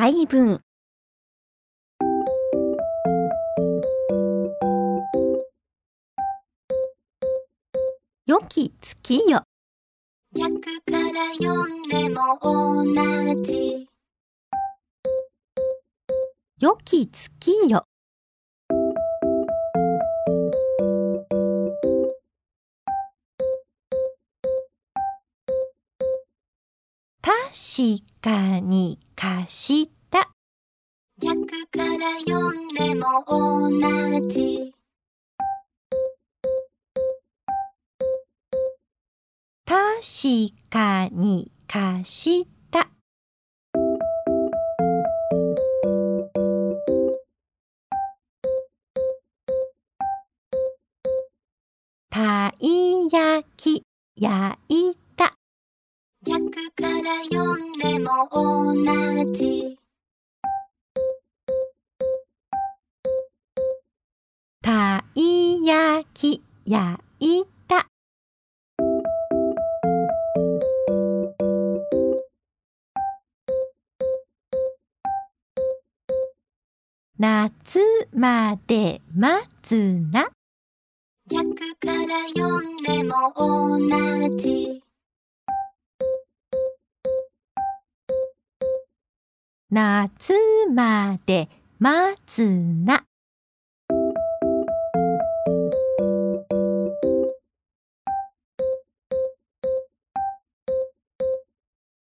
回文良き月よ。逆から読んでも同じ。良き月よ。確かに貸した。逆から読んでも同じ。確かに貸した。たい焼き焼いた逆から読んでも同じ。たい焼き焼いた。夏まで待つな逆から読んでも同じ夏まで待つな。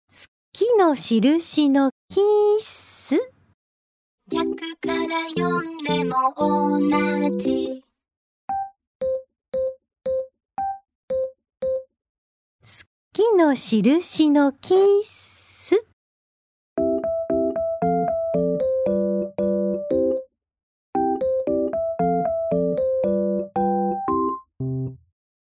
好きの印のキス？逆から読んでも同じ。好きの印のキス？